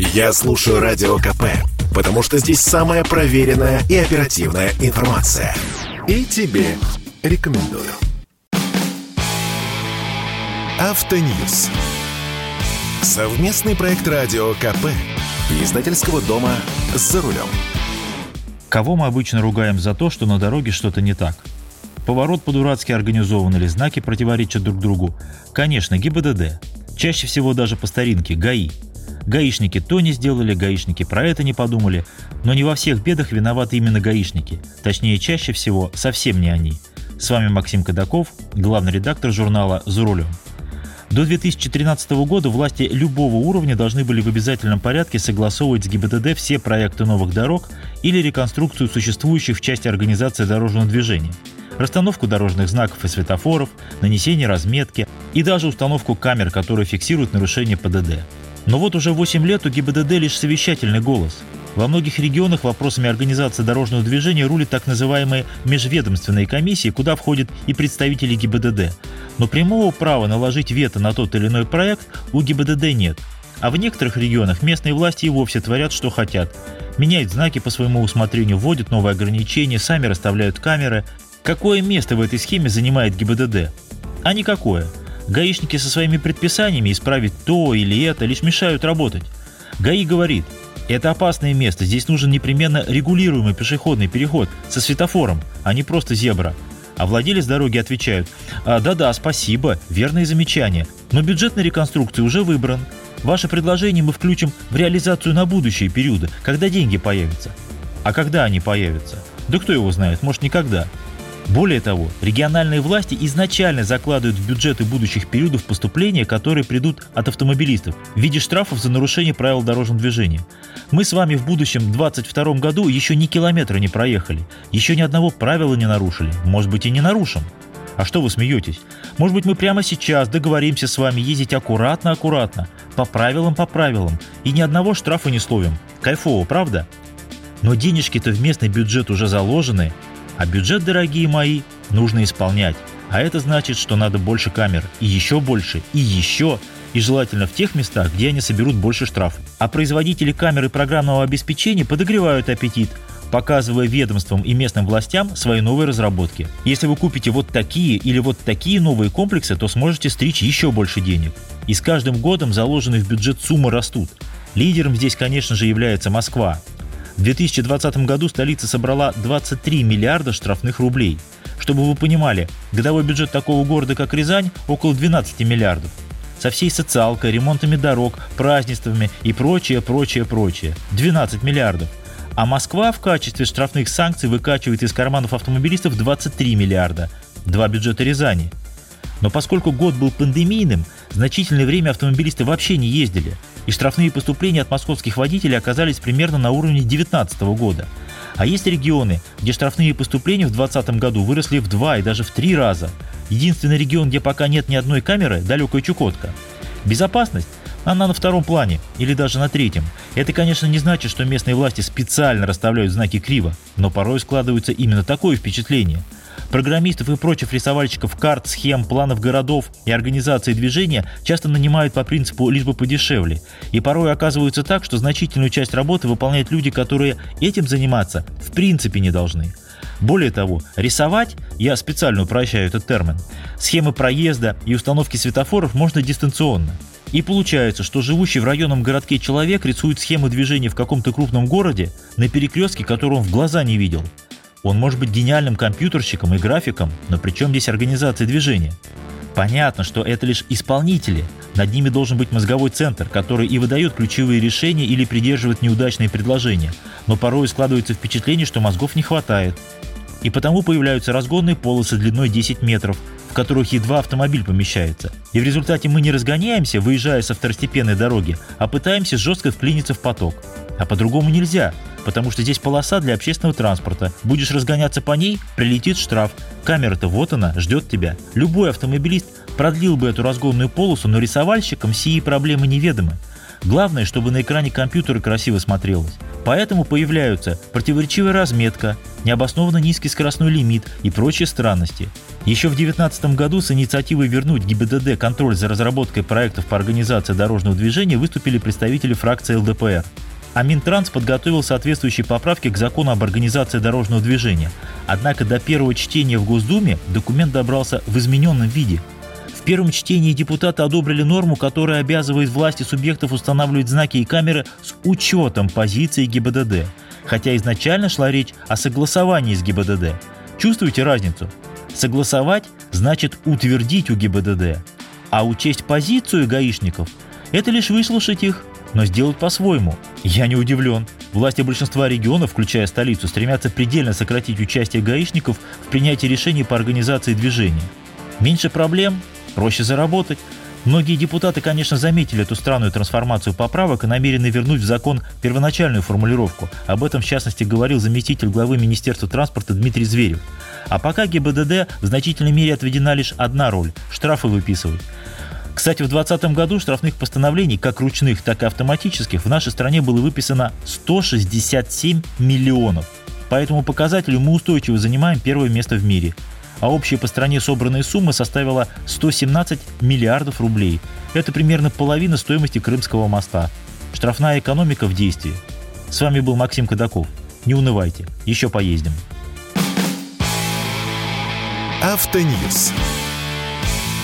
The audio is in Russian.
Я слушаю Радио КП, потому что здесь самая проверенная и оперативная информация. И тебе рекомендую. Автоньюз. Совместный проект Радио КП. Издательского дома «За рулем». Кого мы обычно ругаем за то, что на дороге что-то не так? Поворот по-дурацки организован или знаки противоречат друг другу? Конечно, ГИБДД. Чаще всего даже по старинке – ГАИ. Гаишники то не сделали, гаишники про это не подумали, но не во всех бедах виноваты именно гаишники. Точнее, чаще всего совсем не они. С вами Максим Кадаков, главный редактор журнала «За рулем». До 2013 года власти любого уровня должны были в обязательном порядке согласовывать с ГИБДД все проекты новых дорог или реконструкцию существующих в части организации дорожного движения, расстановку дорожных знаков и светофоров, нанесение разметки и даже установку камер, которые фиксируют нарушение ПДД. Но вот уже 8 лет у ГИБДД лишь совещательный голос. Во многих регионах вопросами организации дорожного движения рулят так называемые межведомственные комиссии, куда входят и представители ГИБДД. Но прямого права наложить вето на тот или иной проект у ГИБДД нет. А в некоторых регионах местные власти и вовсе творят, что хотят. Меняют знаки по своему усмотрению, вводят новые ограничения, сами расставляют камеры. Какое место в этой схеме занимает ГИБДД? А никакое. Гаишники со своими предписаниями исправить то или это лишь мешают работать. ГАИ говорит, это опасное место, здесь нужен непременно регулируемый пешеходный переход со светофором, а не просто зебра. А владелец дороги отвечают, а, да-да, спасибо, верное замечание, но бюджет на реконструкцию уже выбран. Ваше предложение мы включим в реализацию на будущие периоды, когда деньги появятся. А когда они появятся? Да кто его знает, может никогда. Более того, региональные власти изначально закладывают в бюджеты будущих периодов поступления, которые придут от автомобилистов в виде штрафов за нарушение правил дорожного движения. Мы с вами в будущем 2022 году еще ни километра не проехали, еще ни одного правила не нарушили, может быть и не нарушим. А что вы смеетесь? Может быть мы прямо сейчас договоримся с вами ездить аккуратно-аккуратно, по правилам по правилам, и ни одного штрафа не словим. Кайфово, правда? Но денежки-то в местный бюджет уже заложены, а бюджет, дорогие мои, нужно исполнять. А это значит, что надо больше камер, и еще больше, и еще, и желательно в тех местах, где они соберут больше штрафов. А производители камер и программного обеспечения подогревают аппетит, показывая ведомствам и местным властям свои новые разработки. Если вы купите вот такие или вот такие новые комплексы, то сможете стричь еще больше денег. И с каждым годом заложенные в бюджет суммы растут. Лидером здесь, конечно же, является Москва. В 2020 году столица собрала 23 миллиарда штрафных рублей. Чтобы вы понимали, годовой бюджет такого города, как Рязань, около 12 миллиардов. Со всей социалкой, ремонтами дорог, празднествами и прочее, прочее, прочее. 12 миллиардов. А Москва в качестве штрафных санкций выкачивает из карманов автомобилистов 23 миллиарда. Два бюджета Рязани. Но поскольку год был пандемийным, значительное время автомобилисты вообще не ездили – и штрафные поступления от московских водителей оказались примерно на уровне 2019 года. А есть регионы, где штрафные поступления в 2020 году выросли в два и даже в три раза. Единственный регион, где пока нет ни одной камеры – далекая Чукотка. Безопасность она на втором плане или даже на третьем. Это, конечно, не значит, что местные власти специально расставляют знаки криво, но порой складывается именно такое впечатление – Программистов и прочих рисовальщиков карт, схем, планов городов и организации движения часто нанимают по принципу «лишь бы подешевле». И порой оказывается так, что значительную часть работы выполняют люди, которые этим заниматься в принципе не должны. Более того, рисовать, я специально упрощаю этот термин, схемы проезда и установки светофоров можно дистанционно. И получается, что живущий в районном городке человек рисует схемы движения в каком-то крупном городе на перекрестке, который он в глаза не видел – он может быть гениальным компьютерщиком и графиком, но при чем здесь организация движения? Понятно, что это лишь исполнители. Над ними должен быть мозговой центр, который и выдает ключевые решения или придерживает неудачные предложения. Но порой складывается впечатление, что мозгов не хватает. И потому появляются разгонные полосы длиной 10 метров, в которых едва автомобиль помещается. И в результате мы не разгоняемся, выезжая со второстепенной дороги, а пытаемся жестко вклиниться в поток. А по-другому нельзя потому что здесь полоса для общественного транспорта. Будешь разгоняться по ней, прилетит штраф. Камера-то вот она, ждет тебя. Любой автомобилист продлил бы эту разгонную полосу, но рисовальщикам сии проблемы неведомы. Главное, чтобы на экране компьютера красиво смотрелось. Поэтому появляются противоречивая разметка, необоснованно низкий скоростной лимит и прочие странности. Еще в 2019 году с инициативой вернуть ГИБДД контроль за разработкой проектов по организации дорожного движения выступили представители фракции ЛДПР. А Минтранс подготовил соответствующие поправки к закону об организации дорожного движения. Однако до первого чтения в Госдуме документ добрался в измененном виде – в первом чтении депутаты одобрили норму, которая обязывает власти субъектов устанавливать знаки и камеры с учетом позиции ГИБДД, хотя изначально шла речь о согласовании с ГИБДД. Чувствуете разницу? Согласовать значит утвердить у ГИБДД, а учесть позицию гаишников – это лишь выслушать их, но сделать по-своему. Я не удивлен. Власти большинства регионов, включая столицу, стремятся предельно сократить участие гаишников в принятии решений по организации движения. Меньше проблем, проще заработать. Многие депутаты, конечно, заметили эту странную трансформацию поправок и намерены вернуть в закон первоначальную формулировку. Об этом, в частности, говорил заместитель главы Министерства транспорта Дмитрий Зверев. А пока ГИБДД в значительной мере отведена лишь одна роль – штрафы выписывать. Кстати, в 2020 году штрафных постановлений, как ручных, так и автоматических, в нашей стране было выписано 167 миллионов. По этому показателю мы устойчиво занимаем первое место в мире – а общая по стране собранная сумма составила 117 миллиардов рублей. Это примерно половина стоимости Крымского моста. Штрафная экономика в действии. С вами был Максим Кадаков. Не унывайте, еще поездим. Автоньюз.